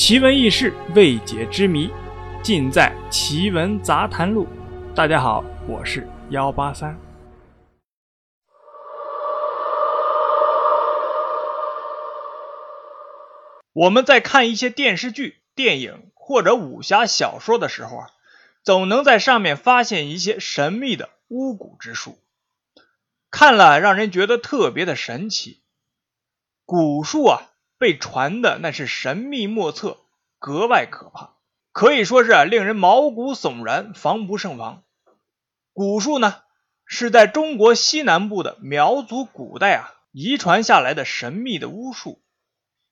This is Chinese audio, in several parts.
奇闻异事、未解之谜，尽在《奇闻杂谈录》。大家好，我是幺八三。我们在看一些电视剧、电影或者武侠小说的时候啊，总能在上面发现一些神秘的巫蛊之术，看了让人觉得特别的神奇。蛊术啊。被传的那是神秘莫测，格外可怕，可以说是令人毛骨悚然，防不胜防。蛊术呢，是在中国西南部的苗族古代啊遗传下来的神秘的巫术。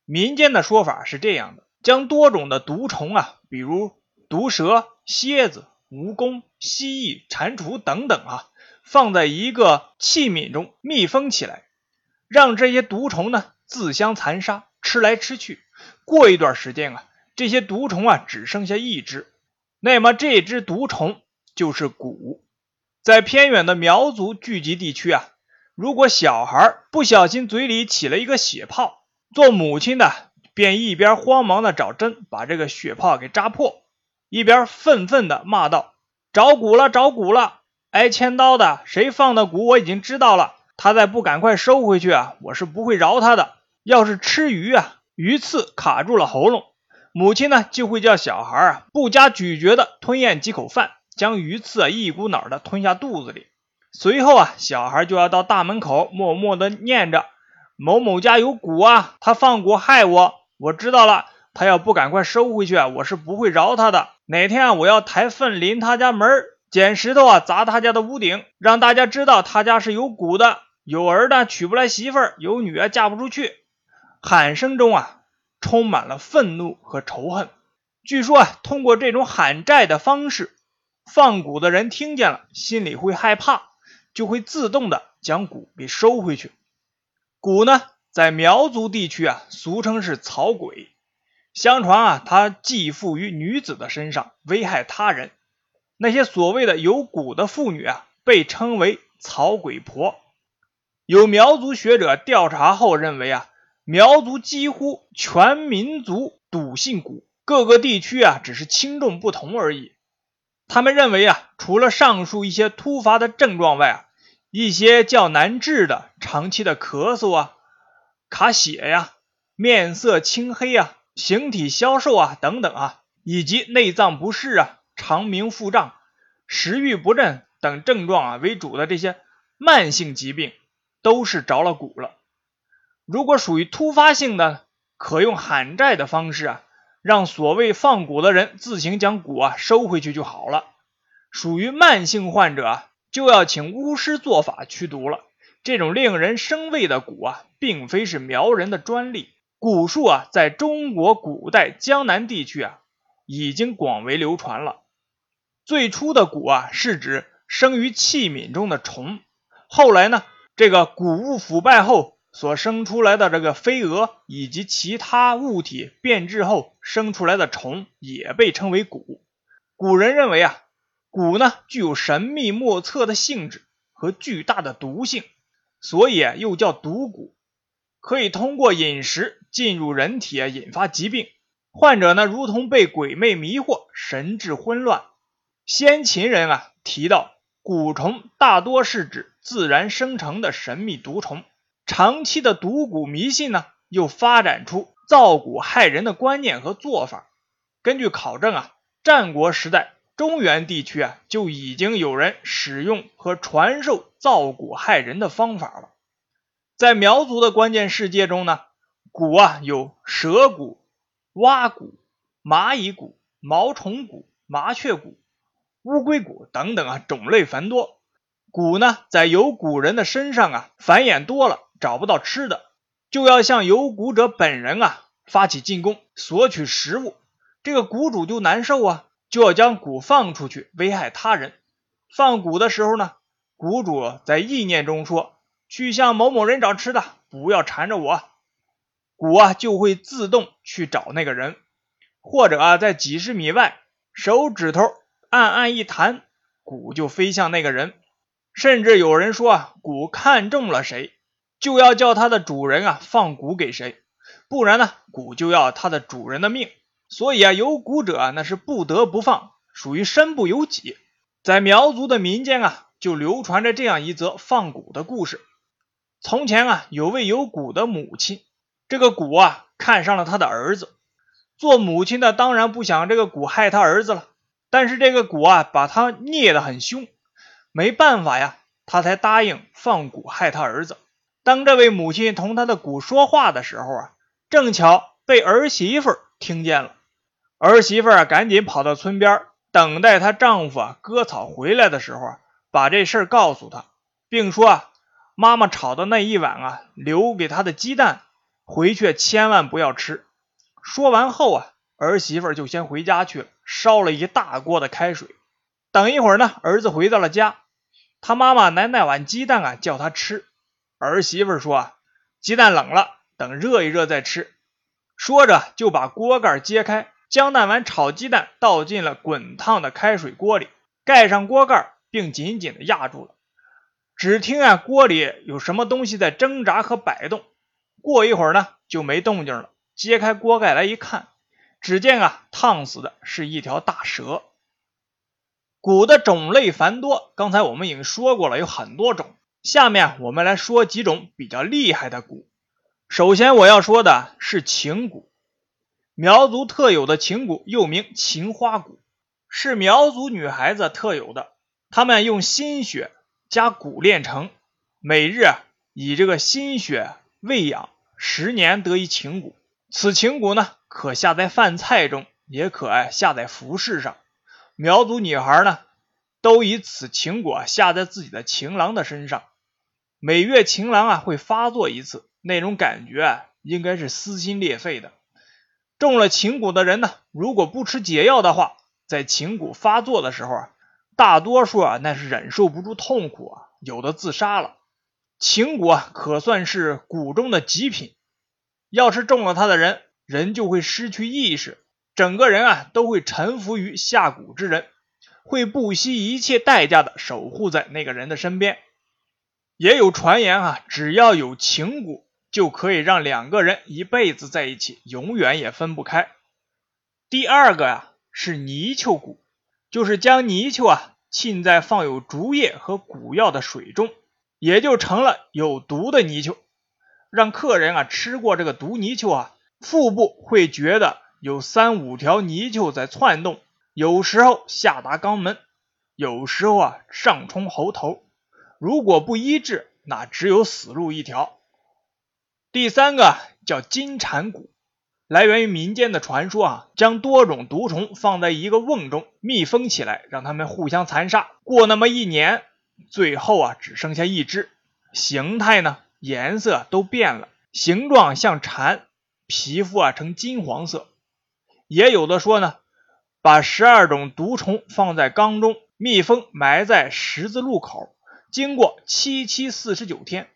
民间的说法是这样的：将多种的毒虫啊，比如毒蛇、蝎子、蜈蚣、蜥蜴、蟾蜍等等啊，放在一个器皿中密封起来，让这些毒虫呢自相残杀。吃来吃去，过一段时间啊，这些毒虫啊只剩下一只，那么这只毒虫就是蛊。在偏远的苗族聚集地区啊，如果小孩不小心嘴里起了一个血泡，做母亲的便一边慌忙的找针把这个血泡给扎破，一边愤愤的骂道：“找蛊了，找蛊了！挨千刀的谁放的蛊我已经知道了，他再不赶快收回去啊，我是不会饶他的。”要是吃鱼啊，鱼刺卡住了喉咙，母亲呢就会叫小孩啊不加咀嚼的吞咽几口饭，将鱼刺啊一股脑的吞下肚子里。随后啊，小孩就要到大门口默默的念着：“某某家有蛊啊，他放蛊害我，我知道了。他要不赶快收回去啊，我是不会饶他的。哪天啊，我要抬粪临他家门，捡石头啊砸他家的屋顶，让大家知道他家是有蛊的，有儿的娶不来媳妇儿，有女啊嫁不出去。”喊声中啊，充满了愤怒和仇恨。据说啊，通过这种喊债的方式，放蛊的人听见了，心里会害怕，就会自动的将蛊给收回去。蛊呢，在苗族地区啊，俗称是草鬼。相传啊，它寄附于女子的身上，危害他人。那些所谓的有蛊的妇女啊，被称为草鬼婆。有苗族学者调查后认为啊。苗族几乎全民族笃信蛊，各个地区啊只是轻重不同而已。他们认为啊，除了上述一些突发的症状外啊，一些较难治的长期的咳嗽啊、卡血呀、面色青黑啊、形体消瘦啊等等啊，以及内脏不适啊、肠鸣腹胀、食欲不振等症状啊为主的这些慢性疾病，都是着了蛊了。如果属于突发性的，可用喊债的方式啊，让所谓放蛊的人自行将蛊啊收回去就好了。属于慢性患者，就要请巫师做法驱毒了。这种令人生畏的蛊啊，并非是苗人的专利，蛊术啊，在中国古代江南地区啊，已经广为流传了。最初的蛊啊，是指生于器皿中的虫，后来呢，这个谷物腐败后。所生出来的这个飞蛾以及其他物体变质后生出来的虫也被称为蛊。古人认为啊，蛊呢具有神秘莫测的性质和巨大的毒性，所以又叫毒蛊，可以通过饮食进入人体啊，引发疾病。患者呢如同被鬼魅迷惑，神志混乱。先秦人啊提到，蛊虫大多是指自然生成的神秘毒虫。长期的毒蛊迷信呢，又发展出造蛊害人的观念和做法。根据考证啊，战国时代中原地区啊，就已经有人使用和传授造蛊害人的方法了。在苗族的关键世界中呢，蛊啊有蛇蛊、蛙蛊、蚂蚁蛊、毛虫蛊、麻雀蛊、乌龟蛊等等啊，种类繁多。蛊呢，在有蛊人的身上啊繁衍多了。找不到吃的，就要向有蛊者本人啊发起进攻，索取食物。这个蛊主就难受啊，就要将蛊放出去，危害他人。放蛊的时候呢，蛊主在意念中说：“去向某某人找吃的，不要缠着我。”蛊啊就会自动去找那个人，或者啊在几十米外，手指头暗暗一弹，蛊就飞向那个人。甚至有人说啊，蛊看中了谁。就要叫它的主人啊放蛊给谁，不然呢蛊就要它的主人的命。所以啊，有蛊者那是不得不放，属于身不由己。在苗族的民间啊，就流传着这样一则放蛊的故事。从前啊，有位有蛊的母亲，这个蛊啊看上了他的儿子。做母亲的当然不想这个蛊害他儿子了，但是这个蛊啊把他虐得很凶，没办法呀，他才答应放蛊害他儿子。当这位母亲同他的蛊说话的时候啊，正巧被儿媳妇听见了。儿媳妇啊赶紧跑到村边，等待她丈夫啊割草回来的时候啊，把这事儿告诉他，并说啊。妈妈炒的那一碗啊，留给他的鸡蛋，回去千万不要吃。说完后啊，儿媳妇就先回家去了，烧了一大锅的开水。等一会儿呢，儿子回到了家，他妈妈拿那碗鸡蛋啊叫他吃。儿媳妇说啊，鸡蛋冷了，等热一热再吃。说着就把锅盖揭开，将那碗炒鸡蛋倒进了滚烫的开水锅里，盖上锅盖，并紧紧的压住了。只听啊，锅里有什么东西在挣扎和摆动。过一会儿呢，就没动静了。揭开锅盖来一看，只见啊，烫死的是一条大蛇。蛊的种类繁多，刚才我们已经说过了，有很多种。下面我们来说几种比较厉害的蛊。首先我要说的是情蛊，苗族特有的情蛊，又名情花蛊，是苗族女孩子特有的，她们用心血。加蛊炼成，每日以这个心血喂养，十年得一情蛊。此情蛊呢，可下在饭菜中，也可哎下在服饰上。苗族女孩呢，都以此情蛊下在自己的情郎的身上。每月情郎啊会发作一次，那种感觉啊应该是撕心裂肺的。中了情蛊的人呢，如果不吃解药的话，在情蛊发作的时候啊。大多数啊，那是忍受不住痛苦啊，有的自杀了。情蛊啊，可算是蛊中的极品。要是中了他的人，人就会失去意识，整个人啊都会臣服于下蛊之人，会不惜一切代价的守护在那个人的身边。也有传言啊，只要有情蛊，就可以让两个人一辈子在一起，永远也分不开。第二个呀，是泥鳅蛊。就是将泥鳅啊浸在放有竹叶和蛊药的水中，也就成了有毒的泥鳅。让客人啊吃过这个毒泥鳅啊，腹部会觉得有三五条泥鳅在窜动，有时候下达肛门，有时候啊上冲喉头。如果不医治，那只有死路一条。第三个叫金蝉蛊。来源于民间的传说啊，将多种毒虫放在一个瓮中密封起来，让它们互相残杀。过那么一年，最后啊只剩下一只，形态呢、颜色都变了，形状像蝉，皮肤啊呈金黄色。也有的说呢，把十二种毒虫放在缸中密封，埋在十字路口，经过七七四十九天，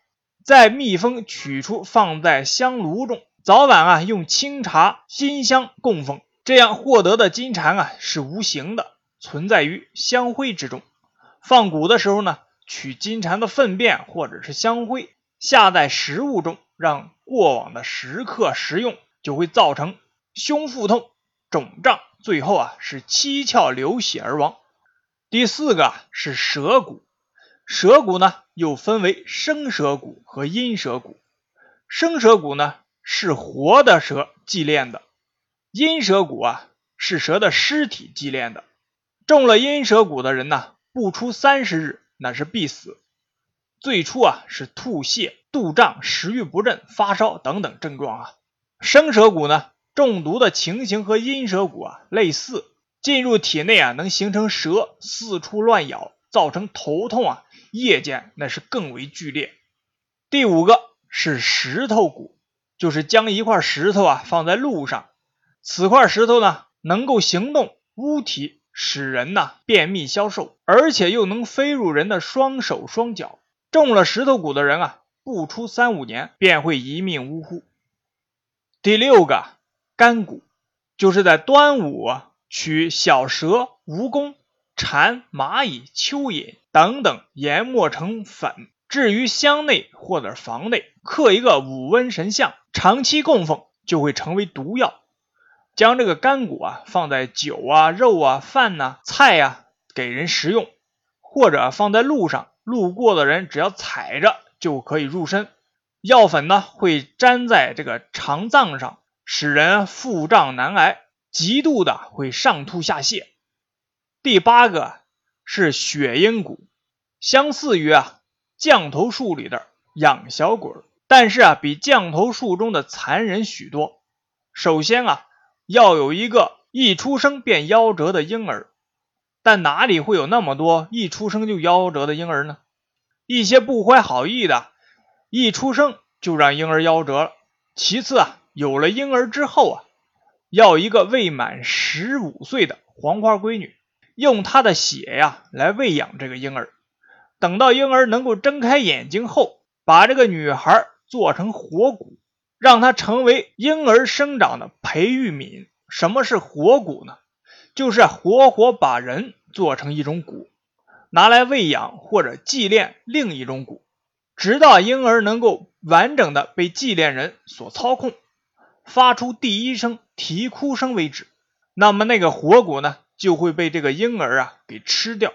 再密封取出，放在香炉中。早晚啊，用清茶、新香供奉，这样获得的金蝉啊是无形的，存在于香灰之中。放蛊的时候呢，取金蝉的粪便或者是香灰下在食物中，让过往的食客食用，就会造成胸腹痛、肿胀，最后啊是七窍流血而亡。第四个是蛇蛊，蛇蛊呢又分为生蛇蛊和阴蛇蛊，生蛇蛊呢。是活的蛇祭炼的，阴蛇蛊啊，是蛇的尸体祭炼的。中了阴蛇蛊的人呢，不出三十日，那是必死。最初啊，是吐泻、肚胀、食欲不振、发烧等等症状啊。生蛇蛊呢，中毒的情形和阴蛇蛊啊类似，进入体内啊，能形成蛇四处乱咬，造成头痛啊，夜间那是更为剧烈。第五个是石头蛊。就是将一块石头啊放在路上，此块石头呢能够行动、污体，使人呢便秘消瘦，而且又能飞入人的双手双脚。中了石头蛊的人啊，不出三五年便会一命呜呼。第六个干蛊，就是在端午取小蛇、蜈蚣、蝉、蚂蚁、蚯蚓等等研磨成粉。置于箱内或者房内，刻一个五温神像，长期供奉就会成为毒药。将这个干果啊放在酒啊、肉啊、饭呐、菜呀给人食用，或者放在路上，路过的人只要踩着就可以入身。药粉呢会粘在这个肠脏上，使人腹胀难挨，极度的会上吐下泻。第八个是血阴骨，相似于啊降头术里的养小鬼，但是啊比降头术中的残忍许多。首先啊要有一个一出生便夭折的婴儿，但哪里会有那么多一出生就夭折的婴儿呢？一些不怀好意的。一出生就让婴儿夭折了。其次啊，有了婴儿之后啊，要一个未满十五岁的黄花闺女，用她的血呀来喂养这个婴儿。等到婴儿能够睁开眼睛后，把这个女孩做成活骨，让她成为婴儿生长的培育皿。什么是活骨呢？就是活活把人做成一种骨，拿来喂养或者祭炼另一种骨。直到婴儿能够完整的被祭炼人所操控，发出第一声啼哭声为止，那么那个活骨呢就会被这个婴儿啊给吃掉。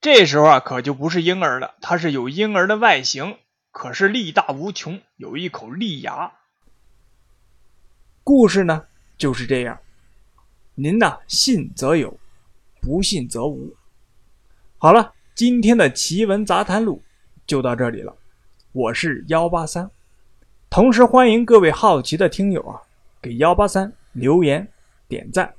这时候啊可就不是婴儿了，它是有婴儿的外形，可是力大无穷，有一口利牙。故事呢就是这样，您呢信则有，不信则无。好了，今天的奇闻杂谈录就到这里了。我是幺八三，同时欢迎各位好奇的听友啊，给幺八三留言点赞。